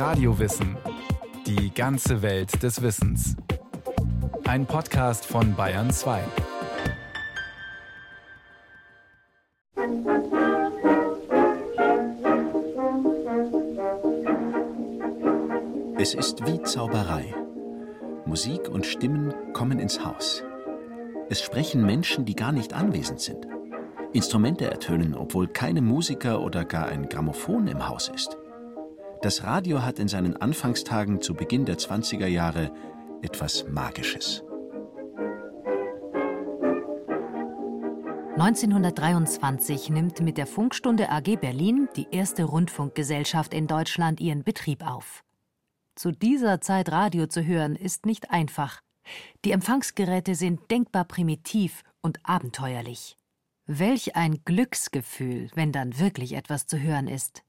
Radiowissen. Die ganze Welt des Wissens. Ein Podcast von Bayern 2. Es ist wie Zauberei. Musik und Stimmen kommen ins Haus. Es sprechen Menschen, die gar nicht anwesend sind. Instrumente ertönen, obwohl keine Musiker oder gar ein Grammophon im Haus ist. Das Radio hat in seinen Anfangstagen zu Beginn der 20er Jahre etwas Magisches. 1923 nimmt mit der Funkstunde AG Berlin die erste Rundfunkgesellschaft in Deutschland ihren Betrieb auf. Zu dieser Zeit Radio zu hören ist nicht einfach. Die Empfangsgeräte sind denkbar primitiv und abenteuerlich. Welch ein Glücksgefühl, wenn dann wirklich etwas zu hören ist.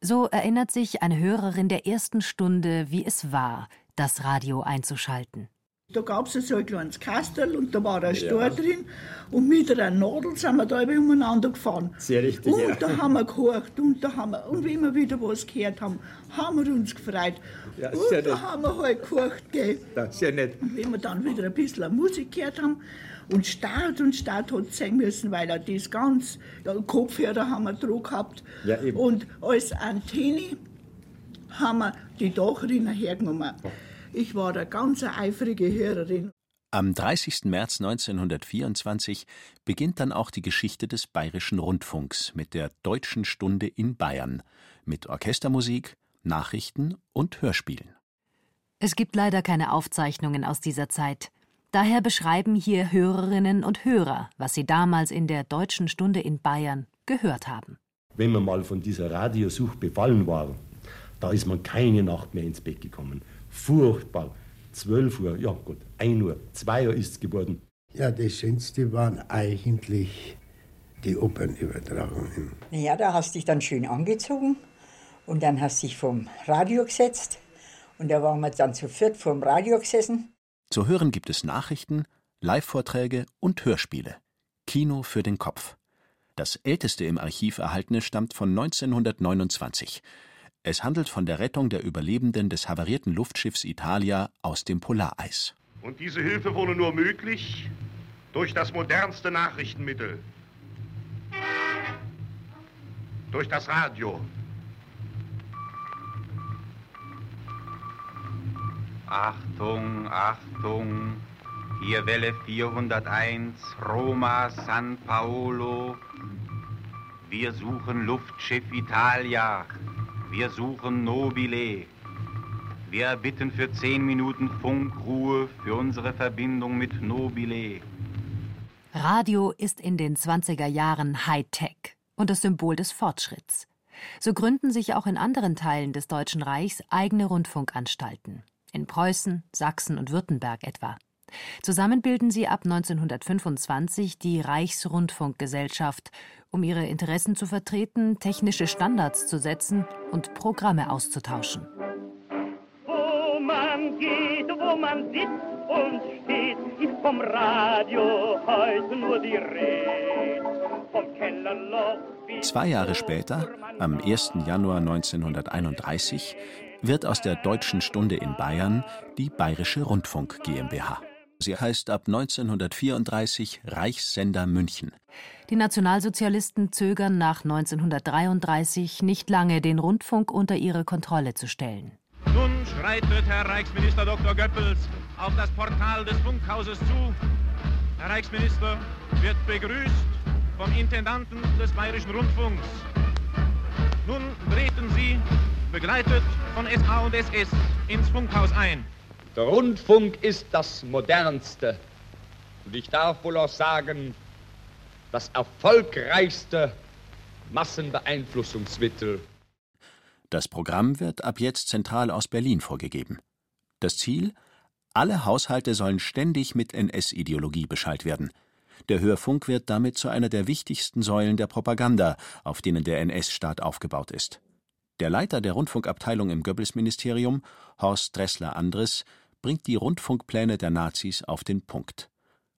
So erinnert sich eine Hörerin der ersten Stunde, wie es war, das Radio einzuschalten. Da gab es so ein kleines Kastel und da war ein Stor ja. drin und mit einer Nadel sind wir da umeinander gefahren. Sehr richtig, Und ja. da haben wir gehorcht und da haben wir, und wenn wir wieder was gehört haben, haben wir uns gefreut. Ja, und sehr da nett. haben wir halt gehorcht, gell. Ja, sehr nett. Und wenn wir dann wieder ein bisschen Musik gehört haben und Start und Start hat es sein müssen, weil er das ganz, ja, Kopfhörer haben wir drauf gehabt. Ja, eben. Und als Antenne haben wir die Dachrinne hergenommen. Ich war eine ganz eifrige Hörerin. Am 30. März 1924 beginnt dann auch die Geschichte des Bayerischen Rundfunks mit der Deutschen Stunde in Bayern, mit Orchestermusik, Nachrichten und Hörspielen. Es gibt leider keine Aufzeichnungen aus dieser Zeit. Daher beschreiben hier Hörerinnen und Hörer, was sie damals in der Deutschen Stunde in Bayern gehört haben. Wenn man mal von dieser Radiosucht befallen war, da ist man keine Nacht mehr ins Bett gekommen. Furchtbar. 12 Uhr, ja gut, 1 Uhr, 2 Uhr ist es geworden. Ja, das Schönste waren eigentlich die Opernübertragungen. Naja, da hast du dich dann schön angezogen und dann hast du dich vom Radio gesetzt und da waren wir dann zu viert vorm Radio gesessen. Zu hören gibt es Nachrichten, Live-Vorträge und Hörspiele. Kino für den Kopf. Das älteste im Archiv erhaltene stammt von 1929. Es handelt von der Rettung der Überlebenden des havarierten Luftschiffs Italia aus dem Polareis. Und diese Hilfe wurde nur möglich durch das modernste Nachrichtenmittel. Durch das Radio. Achtung, Achtung, hier Welle 401, Roma, San Paolo. Wir suchen Luftschiff Italia. Wir suchen Nobile. Wir erbitten für zehn Minuten Funkruhe für unsere Verbindung mit Nobile. Radio ist in den 20er Jahren Hightech und das Symbol des Fortschritts. So gründen sich auch in anderen Teilen des Deutschen Reichs eigene Rundfunkanstalten. In Preußen, Sachsen und Württemberg etwa. Zusammen bilden sie ab 1925 die Reichsrundfunkgesellschaft, um ihre Interessen zu vertreten, technische Standards zu setzen und Programme auszutauschen. Wo man geht, wo man sitzt und steht, ist vom Radio heute nur die Rede. Vom Kellerloch Zwei Jahre später, am 1. Januar 1931, wird aus der Deutschen Stunde in Bayern die Bayerische Rundfunk GmbH. Sie heißt ab 1934 Reichssender München. Die Nationalsozialisten zögern nach 1933 nicht lange, den Rundfunk unter ihre Kontrolle zu stellen. Nun schreitet Herr Reichsminister Dr. Goebbels auf das Portal des Funkhauses zu. Herr Reichsminister wird begrüßt vom Intendanten des Bayerischen Rundfunks. Nun treten Sie, begleitet von SA und SS, ins Funkhaus ein. Der Rundfunk ist das modernste und ich darf wohl auch sagen, das erfolgreichste Massenbeeinflussungsmittel. Das Programm wird ab jetzt zentral aus Berlin vorgegeben. Das Ziel? Alle Haushalte sollen ständig mit NS-Ideologie beschallt werden. Der Hörfunk wird damit zu einer der wichtigsten Säulen der Propaganda, auf denen der NS-Staat aufgebaut ist. Der Leiter der Rundfunkabteilung im Goebbels-Ministerium, Horst Dressler-Andres, bringt die Rundfunkpläne der Nazis auf den Punkt.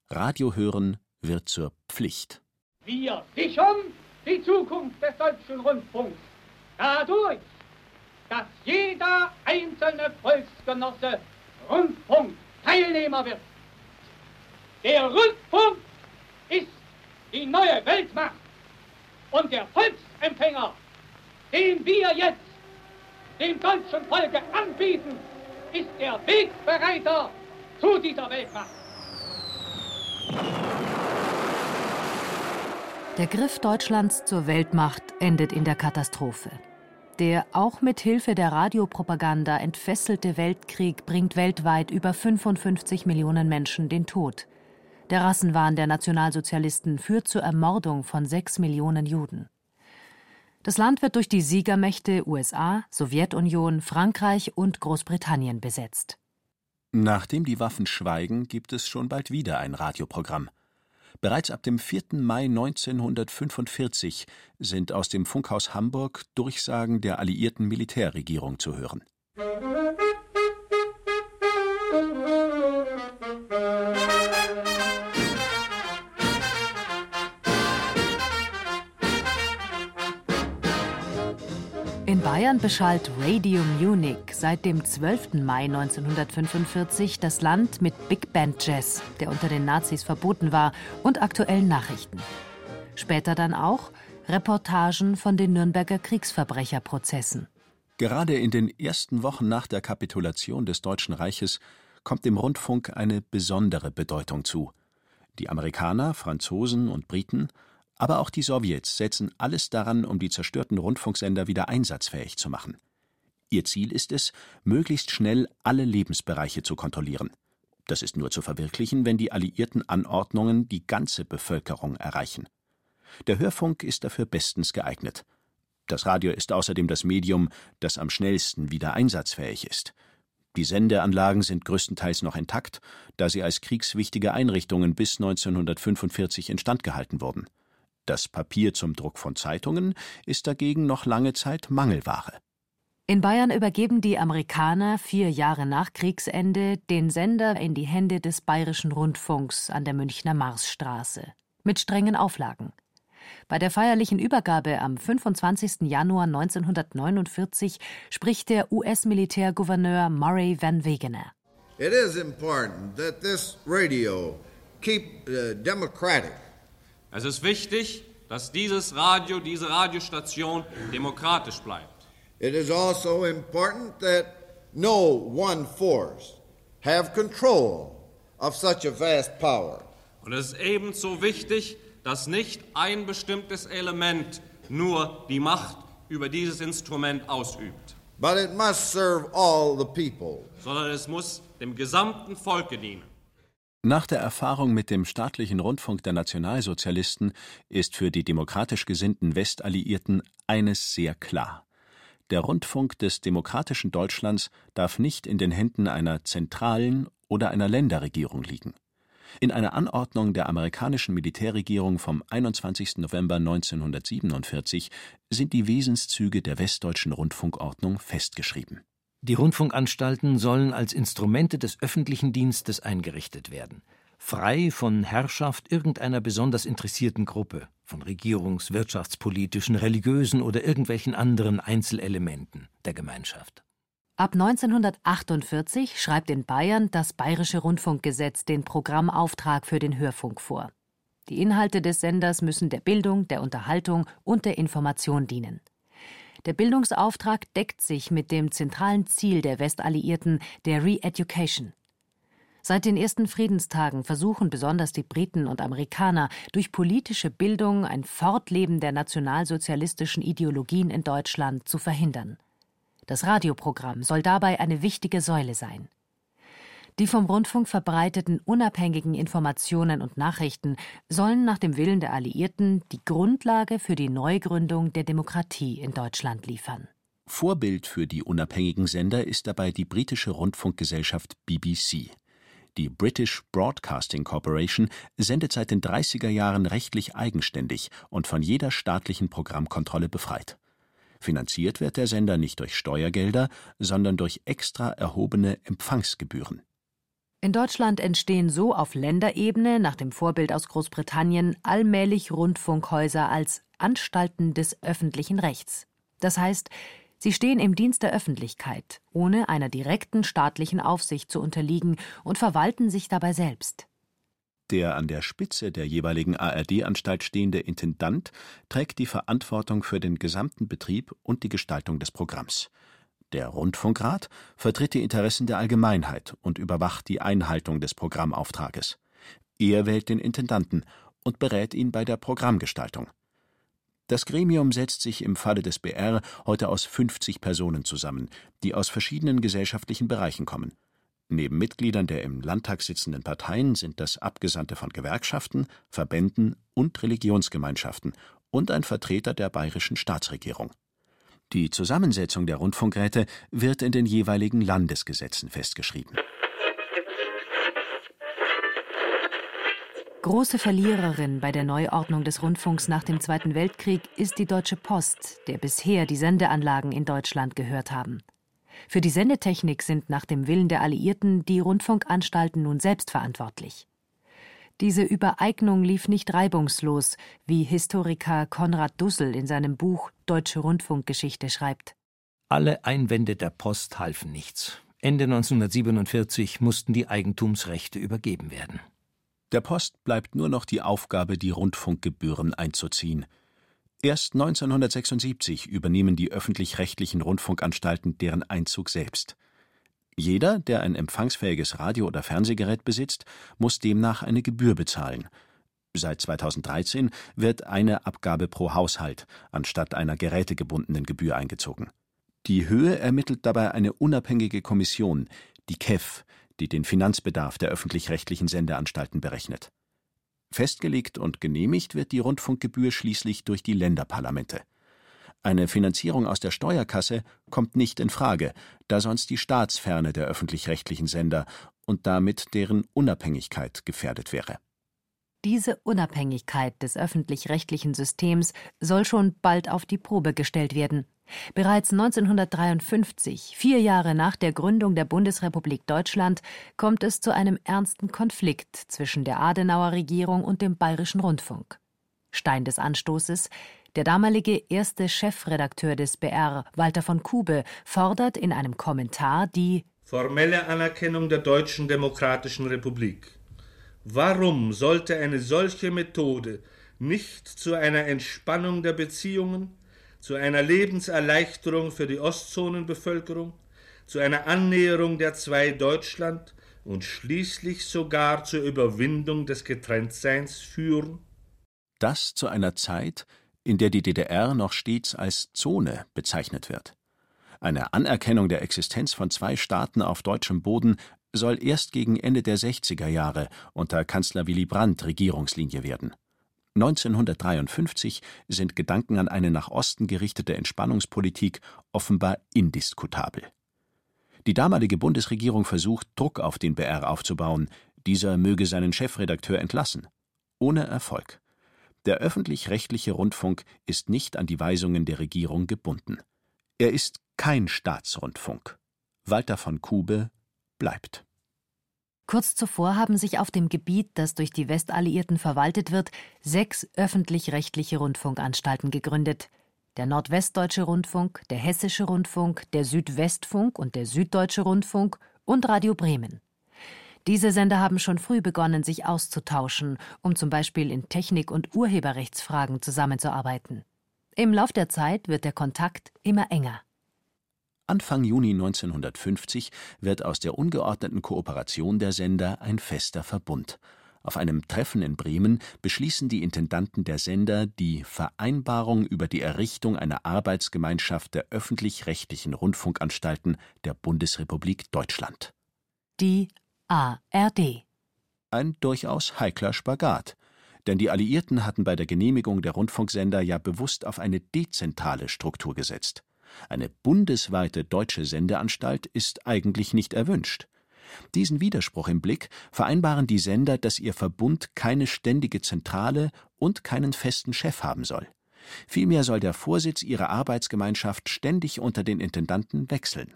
Radio hören wird zur Pflicht. Wir sichern die Zukunft des deutschen Rundfunks. Dadurch, dass jeder einzelne Volksgenosse Rundfunkteilnehmer wird. Der Rundfunk ist die neue Weltmacht und der Volksempfänger, den wir jetzt dem deutschen Volke anbieten, ist der Wegbereiter zu dieser Weltmacht. Der Griff Deutschlands zur Weltmacht endet in der Katastrophe. Der auch mit Hilfe der Radiopropaganda entfesselte Weltkrieg bringt weltweit über 55 Millionen Menschen den Tod. Der Rassenwahn der Nationalsozialisten führt zur Ermordung von sechs Millionen Juden. Das Land wird durch die Siegermächte USA, Sowjetunion, Frankreich und Großbritannien besetzt. Nachdem die Waffen schweigen, gibt es schon bald wieder ein Radioprogramm. Bereits ab dem 4. Mai 1945 sind aus dem Funkhaus Hamburg Durchsagen der alliierten Militärregierung zu hören. Bayern beschallt Radio Munich seit dem 12. Mai 1945 das Land mit Big Band Jazz, der unter den Nazis verboten war, und aktuellen Nachrichten. Später dann auch Reportagen von den Nürnberger Kriegsverbrecherprozessen. Gerade in den ersten Wochen nach der Kapitulation des Deutschen Reiches kommt dem Rundfunk eine besondere Bedeutung zu. Die Amerikaner, Franzosen und Briten aber auch die Sowjets setzen alles daran, um die zerstörten Rundfunksender wieder einsatzfähig zu machen. Ihr Ziel ist es, möglichst schnell alle Lebensbereiche zu kontrollieren. Das ist nur zu verwirklichen, wenn die alliierten Anordnungen die ganze Bevölkerung erreichen. Der Hörfunk ist dafür bestens geeignet. Das Radio ist außerdem das Medium, das am schnellsten wieder einsatzfähig ist. Die Sendeanlagen sind größtenteils noch intakt, da sie als kriegswichtige Einrichtungen bis 1945 instand gehalten wurden. Das Papier zum Druck von Zeitungen ist dagegen noch lange Zeit Mangelware. In Bayern übergeben die Amerikaner vier Jahre nach Kriegsende den Sender in die Hände des Bayerischen Rundfunks an der Münchner Marsstraße mit strengen Auflagen. Bei der feierlichen Übergabe am 25. Januar 1949 spricht der US-Militärgouverneur Murray Van Wegener. It is important that this radio keep uh, democratic es ist wichtig, dass dieses Radio, diese Radiostation demokratisch bleibt. It is also important that no one force have control of such a vast power. Und es ist ebenso wichtig, dass nicht ein bestimmtes Element nur die Macht über dieses Instrument ausübt. But it must serve all the people. Sondern es muss dem gesamten Volke dienen. Nach der Erfahrung mit dem staatlichen Rundfunk der Nationalsozialisten ist für die demokratisch gesinnten Westalliierten eines sehr klar: Der Rundfunk des demokratischen Deutschlands darf nicht in den Händen einer zentralen oder einer Länderregierung liegen. In einer Anordnung der amerikanischen Militärregierung vom 21. November 1947 sind die Wesenszüge der Westdeutschen Rundfunkordnung festgeschrieben die Rundfunkanstalten sollen als Instrumente des öffentlichen Dienstes eingerichtet werden, frei von Herrschaft irgendeiner besonders interessierten Gruppe, von regierungs-, wirtschaftspolitischen, religiösen oder irgendwelchen anderen Einzelelementen der Gemeinschaft. Ab 1948 schreibt in Bayern das Bayerische Rundfunkgesetz den Programmauftrag für den Hörfunk vor. Die Inhalte des Senders müssen der Bildung, der Unterhaltung und der Information dienen. Der Bildungsauftrag deckt sich mit dem zentralen Ziel der Westalliierten, der Re-Education. Seit den ersten Friedenstagen versuchen besonders die Briten und Amerikaner durch politische Bildung ein Fortleben der nationalsozialistischen Ideologien in Deutschland zu verhindern. Das Radioprogramm soll dabei eine wichtige Säule sein. Die vom Rundfunk verbreiteten unabhängigen Informationen und Nachrichten sollen nach dem Willen der Alliierten die Grundlage für die Neugründung der Demokratie in Deutschland liefern. Vorbild für die unabhängigen Sender ist dabei die britische Rundfunkgesellschaft BBC. Die British Broadcasting Corporation sendet seit den 30er Jahren rechtlich eigenständig und von jeder staatlichen Programmkontrolle befreit. Finanziert wird der Sender nicht durch Steuergelder, sondern durch extra erhobene Empfangsgebühren. In Deutschland entstehen so auf Länderebene nach dem Vorbild aus Großbritannien allmählich Rundfunkhäuser als Anstalten des öffentlichen Rechts. Das heißt, Sie stehen im Dienst der Öffentlichkeit, ohne einer direkten staatlichen Aufsicht zu unterliegen und verwalten sich dabei selbst. Der an der Spitze der jeweiligen ARD-Anstalt stehende Intendant trägt die Verantwortung für den gesamten Betrieb und die Gestaltung des Programms. Der Rundfunkrat vertritt die Interessen der Allgemeinheit und überwacht die Einhaltung des Programmauftrages. Er wählt den Intendanten und berät ihn bei der Programmgestaltung. Das Gremium setzt sich im Falle des BR heute aus 50 Personen zusammen, die aus verschiedenen gesellschaftlichen Bereichen kommen. Neben Mitgliedern der im Landtag sitzenden Parteien sind das Abgesandte von Gewerkschaften, Verbänden und Religionsgemeinschaften und ein Vertreter der bayerischen Staatsregierung. Die Zusammensetzung der Rundfunkräte wird in den jeweiligen Landesgesetzen festgeschrieben. Große Verliererin bei der Neuordnung des Rundfunks nach dem Zweiten Weltkrieg ist die Deutsche Post, der bisher die Sendeanlagen in Deutschland gehört haben. Für die Sendetechnik sind nach dem Willen der Alliierten die Rundfunkanstalten nun selbst verantwortlich. Diese Übereignung lief nicht reibungslos, wie Historiker Konrad Dussel in seinem Buch Deutsche Rundfunkgeschichte schreibt. Alle Einwände der Post halfen nichts. Ende 1947 mussten die Eigentumsrechte übergeben werden. Der Post bleibt nur noch die Aufgabe, die Rundfunkgebühren einzuziehen. Erst 1976 übernehmen die öffentlich-rechtlichen Rundfunkanstalten deren Einzug selbst. Jeder, der ein empfangsfähiges Radio- oder Fernsehgerät besitzt, muss demnach eine Gebühr bezahlen. Seit 2013 wird eine Abgabe pro Haushalt anstatt einer gerätegebundenen Gebühr eingezogen. Die Höhe ermittelt dabei eine unabhängige Kommission, die KEF, die den Finanzbedarf der öffentlich-rechtlichen Sendeanstalten berechnet. Festgelegt und genehmigt wird die Rundfunkgebühr schließlich durch die Länderparlamente. Eine Finanzierung aus der Steuerkasse kommt nicht in Frage, da sonst die Staatsferne der öffentlich-rechtlichen Sender und damit deren Unabhängigkeit gefährdet wäre. Diese Unabhängigkeit des öffentlich-rechtlichen Systems soll schon bald auf die Probe gestellt werden. Bereits 1953, vier Jahre nach der Gründung der Bundesrepublik Deutschland, kommt es zu einem ernsten Konflikt zwischen der Adenauer Regierung und dem Bayerischen Rundfunk. Stein des Anstoßes der damalige erste Chefredakteur des BR, Walter von Kube, fordert in einem Kommentar die formelle Anerkennung der Deutschen Demokratischen Republik. Warum sollte eine solche Methode nicht zu einer Entspannung der Beziehungen, zu einer Lebenserleichterung für die Ostzonenbevölkerung, zu einer Annäherung der zwei Deutschland und schließlich sogar zur Überwindung des Getrenntseins führen? Das zu einer Zeit, in der die DDR noch stets als Zone bezeichnet wird. Eine Anerkennung der Existenz von zwei Staaten auf deutschem Boden soll erst gegen Ende der 60er Jahre unter Kanzler Willy Brandt Regierungslinie werden. 1953 sind Gedanken an eine nach Osten gerichtete Entspannungspolitik offenbar indiskutabel. Die damalige Bundesregierung versucht, Druck auf den BR aufzubauen, dieser möge seinen Chefredakteur entlassen. Ohne Erfolg. Der öffentlich-rechtliche Rundfunk ist nicht an die Weisungen der Regierung gebunden. Er ist kein Staatsrundfunk. Walter von Kube bleibt. Kurz zuvor haben sich auf dem Gebiet, das durch die Westalliierten verwaltet wird, sechs öffentlich-rechtliche Rundfunkanstalten gegründet. Der Nordwestdeutsche Rundfunk, der Hessische Rundfunk, der Südwestfunk und der Süddeutsche Rundfunk und Radio Bremen. Diese Sender haben schon früh begonnen, sich auszutauschen, um zum Beispiel in Technik- und Urheberrechtsfragen zusammenzuarbeiten. Im Lauf der Zeit wird der Kontakt immer enger. Anfang Juni 1950 wird aus der ungeordneten Kooperation der Sender ein fester Verbund. Auf einem Treffen in Bremen beschließen die Intendanten der Sender die Vereinbarung über die Errichtung einer Arbeitsgemeinschaft der öffentlich-rechtlichen Rundfunkanstalten der Bundesrepublik Deutschland. Die ARD. Ein durchaus heikler Spagat. Denn die Alliierten hatten bei der Genehmigung der Rundfunksender ja bewusst auf eine dezentrale Struktur gesetzt. Eine bundesweite deutsche Sendeanstalt ist eigentlich nicht erwünscht. Diesen Widerspruch im Blick vereinbaren die Sender, dass ihr Verbund keine ständige Zentrale und keinen festen Chef haben soll. Vielmehr soll der Vorsitz ihrer Arbeitsgemeinschaft ständig unter den Intendanten wechseln.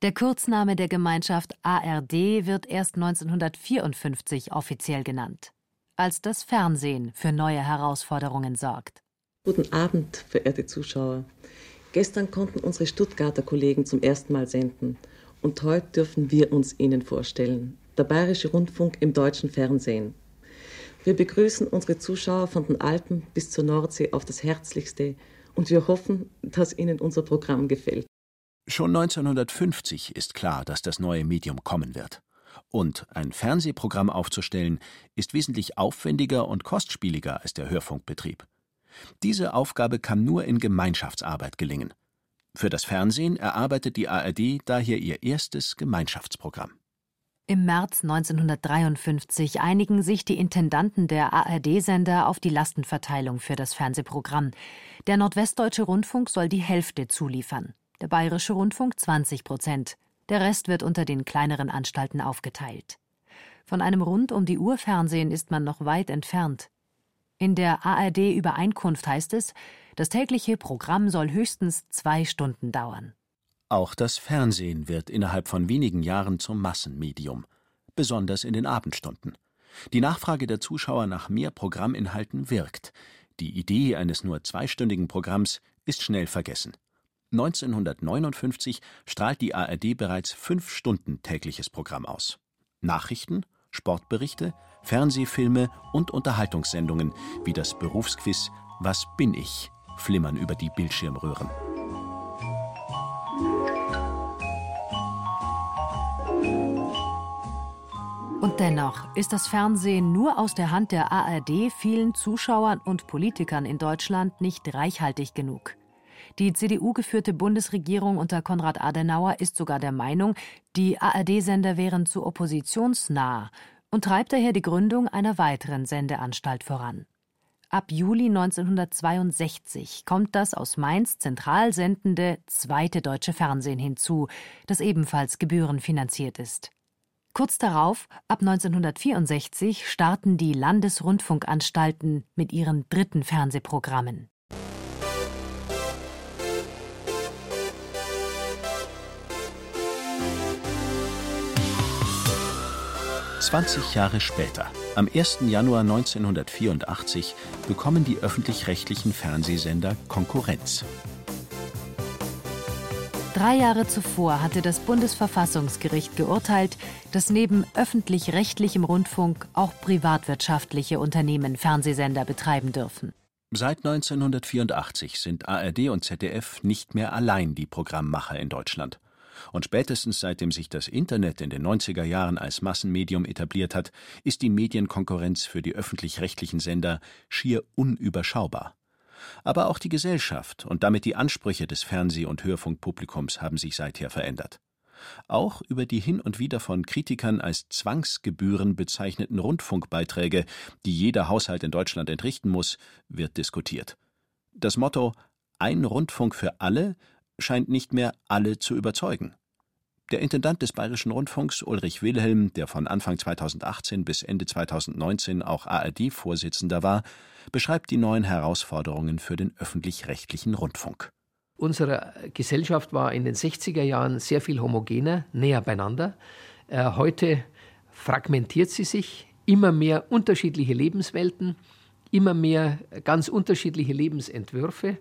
Der Kurzname der Gemeinschaft ARD wird erst 1954 offiziell genannt, als das Fernsehen für neue Herausforderungen sorgt. Guten Abend, verehrte Zuschauer. Gestern konnten unsere Stuttgarter Kollegen zum ersten Mal senden und heute dürfen wir uns Ihnen vorstellen. Der Bayerische Rundfunk im deutschen Fernsehen. Wir begrüßen unsere Zuschauer von den Alpen bis zur Nordsee auf das Herzlichste und wir hoffen, dass Ihnen unser Programm gefällt. Schon 1950 ist klar, dass das neue Medium kommen wird. Und ein Fernsehprogramm aufzustellen, ist wesentlich aufwendiger und kostspieliger als der Hörfunkbetrieb. Diese Aufgabe kann nur in Gemeinschaftsarbeit gelingen. Für das Fernsehen erarbeitet die ARD daher ihr erstes Gemeinschaftsprogramm. Im März 1953 einigen sich die Intendanten der ARD-Sender auf die Lastenverteilung für das Fernsehprogramm. Der Nordwestdeutsche Rundfunk soll die Hälfte zuliefern, der Bayerische Rundfunk 20 Prozent. Der Rest wird unter den kleineren Anstalten aufgeteilt. Von einem rund um die Uhr Fernsehen ist man noch weit entfernt. In der ARD-Übereinkunft heißt es, das tägliche Programm soll höchstens zwei Stunden dauern. Auch das Fernsehen wird innerhalb von wenigen Jahren zum Massenmedium, besonders in den Abendstunden. Die Nachfrage der Zuschauer nach mehr Programminhalten wirkt. Die Idee eines nur zweistündigen Programms ist schnell vergessen. 1959 strahlt die ARD bereits fünf Stunden tägliches Programm aus. Nachrichten, Sportberichte, Fernsehfilme und Unterhaltungssendungen wie das Berufsquiz Was bin ich flimmern über die Bildschirmröhren. Und dennoch ist das Fernsehen nur aus der Hand der ARD vielen Zuschauern und Politikern in Deutschland nicht reichhaltig genug. Die CDU-geführte Bundesregierung unter Konrad Adenauer ist sogar der Meinung, die ARD-Sender wären zu oppositionsnah und treibt daher die Gründung einer weiteren Sendeanstalt voran. Ab Juli 1962 kommt das aus Mainz zentral sendende Zweite Deutsche Fernsehen hinzu, das ebenfalls gebührenfinanziert ist. Kurz darauf, ab 1964, starten die Landesrundfunkanstalten mit ihren dritten Fernsehprogrammen. 20 Jahre später, am 1. Januar 1984, bekommen die öffentlich-rechtlichen Fernsehsender Konkurrenz. Drei Jahre zuvor hatte das Bundesverfassungsgericht geurteilt, dass neben öffentlich-rechtlichem Rundfunk auch privatwirtschaftliche Unternehmen Fernsehsender betreiben dürfen. Seit 1984 sind ARD und ZDF nicht mehr allein die Programmmacher in Deutschland. Und spätestens seitdem sich das Internet in den 90er Jahren als Massenmedium etabliert hat, ist die Medienkonkurrenz für die öffentlich-rechtlichen Sender schier unüberschaubar. Aber auch die Gesellschaft und damit die Ansprüche des Fernseh- und Hörfunkpublikums haben sich seither verändert. Auch über die hin und wieder von Kritikern als Zwangsgebühren bezeichneten Rundfunkbeiträge, die jeder Haushalt in Deutschland entrichten muss, wird diskutiert. Das Motto Ein Rundfunk für alle scheint nicht mehr alle zu überzeugen. Der Intendant des Bayerischen Rundfunks, Ulrich Wilhelm, der von Anfang 2018 bis Ende 2019 auch ARD-Vorsitzender war, beschreibt die neuen Herausforderungen für den öffentlich-rechtlichen Rundfunk. Unsere Gesellschaft war in den 60er Jahren sehr viel homogener, näher beieinander. Äh, heute fragmentiert sie sich, immer mehr unterschiedliche Lebenswelten, immer mehr ganz unterschiedliche Lebensentwürfe.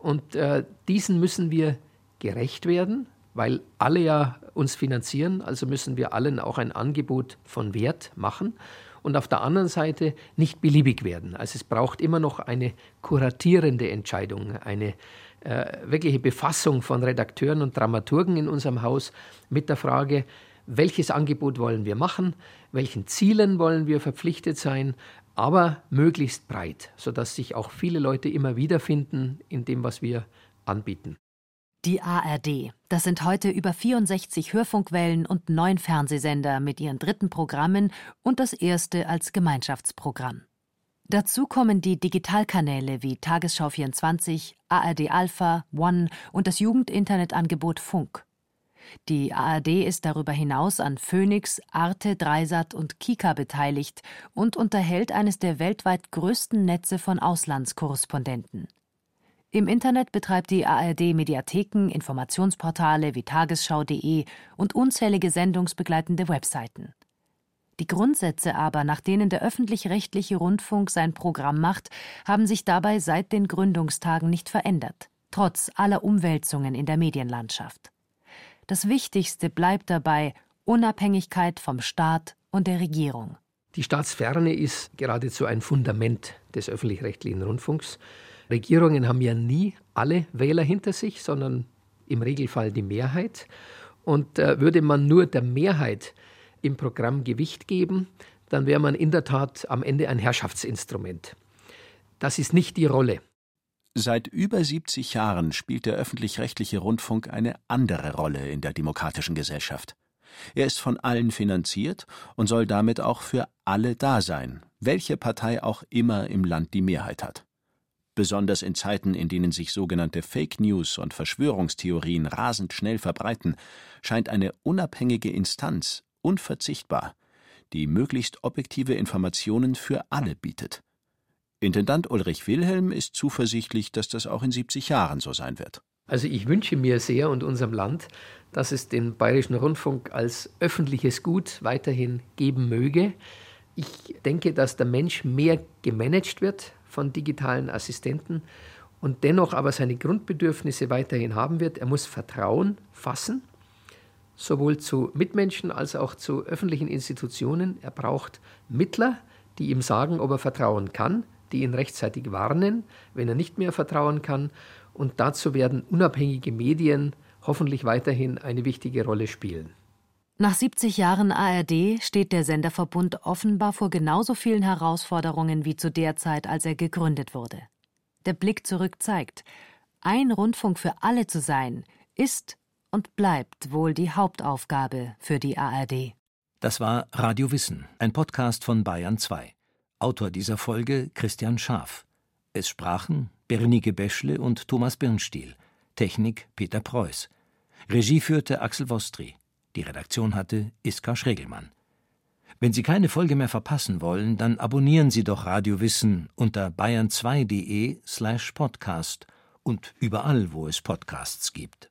Und äh, diesen müssen wir gerecht werden, weil alle ja uns finanzieren, also müssen wir allen auch ein Angebot von Wert machen und auf der anderen Seite nicht beliebig werden. Also es braucht immer noch eine kuratierende Entscheidung, eine äh, wirkliche Befassung von Redakteuren und Dramaturgen in unserem Haus mit der Frage, welches Angebot wollen wir machen, welchen Zielen wollen wir verpflichtet sein, aber möglichst breit, sodass sich auch viele Leute immer wiederfinden in dem, was wir anbieten. Die ARD. Das sind heute über 64 Hörfunkwellen und neun Fernsehsender mit ihren dritten Programmen und das erste als Gemeinschaftsprogramm. Dazu kommen die Digitalkanäle wie Tagesschau 24, ARD Alpha, One und das Jugendinternetangebot Funk. Die ARD ist darüber hinaus an Phoenix, Arte, Dreisat und Kika beteiligt und unterhält eines der weltweit größten Netze von Auslandskorrespondenten. Im Internet betreibt die ARD Mediatheken, Informationsportale wie tagesschau.de und unzählige sendungsbegleitende Webseiten. Die Grundsätze aber, nach denen der öffentlich-rechtliche Rundfunk sein Programm macht, haben sich dabei seit den Gründungstagen nicht verändert. trotz aller Umwälzungen in der Medienlandschaft. Das Wichtigste bleibt dabei Unabhängigkeit vom Staat und der Regierung. Die Staatsferne ist geradezu ein Fundament des öffentlich-rechtlichen Rundfunks. Regierungen haben ja nie alle Wähler hinter sich, sondern im Regelfall die Mehrheit. Und äh, würde man nur der Mehrheit im Programm Gewicht geben, dann wäre man in der Tat am Ende ein Herrschaftsinstrument. Das ist nicht die Rolle. Seit über 70 Jahren spielt der öffentlich-rechtliche Rundfunk eine andere Rolle in der demokratischen Gesellschaft. Er ist von allen finanziert und soll damit auch für alle da sein, welche Partei auch immer im Land die Mehrheit hat. Besonders in Zeiten, in denen sich sogenannte Fake News und Verschwörungstheorien rasend schnell verbreiten, scheint eine unabhängige Instanz unverzichtbar, die möglichst objektive Informationen für alle bietet. Intendant Ulrich Wilhelm ist zuversichtlich, dass das auch in 70 Jahren so sein wird. Also ich wünsche mir sehr und unserem Land, dass es den Bayerischen Rundfunk als öffentliches Gut weiterhin geben möge. Ich denke, dass der Mensch mehr gemanagt wird von digitalen Assistenten und dennoch aber seine Grundbedürfnisse weiterhin haben wird. Er muss Vertrauen fassen, sowohl zu Mitmenschen als auch zu öffentlichen Institutionen. Er braucht Mittler, die ihm sagen, ob er vertrauen kann, die ihn rechtzeitig warnen, wenn er nicht mehr vertrauen kann. Und dazu werden unabhängige Medien hoffentlich weiterhin eine wichtige Rolle spielen. Nach 70 Jahren ARD steht der Senderverbund offenbar vor genauso vielen Herausforderungen wie zu der Zeit, als er gegründet wurde. Der Blick zurück zeigt, ein Rundfunk für alle zu sein, ist und bleibt wohl die Hauptaufgabe für die ARD. Das war Radio Wissen, ein Podcast von Bayern 2. Autor dieser Folge Christian Schaaf. Es sprachen Berenike Beschle und Thomas Birnstiel. Technik Peter Preuß. Regie führte Axel Wostri. Die Redaktion hatte Iska Schregelmann. Wenn Sie keine Folge mehr verpassen wollen, dann abonnieren Sie doch Radio Wissen unter bayern2.de slash podcast und überall, wo es Podcasts gibt.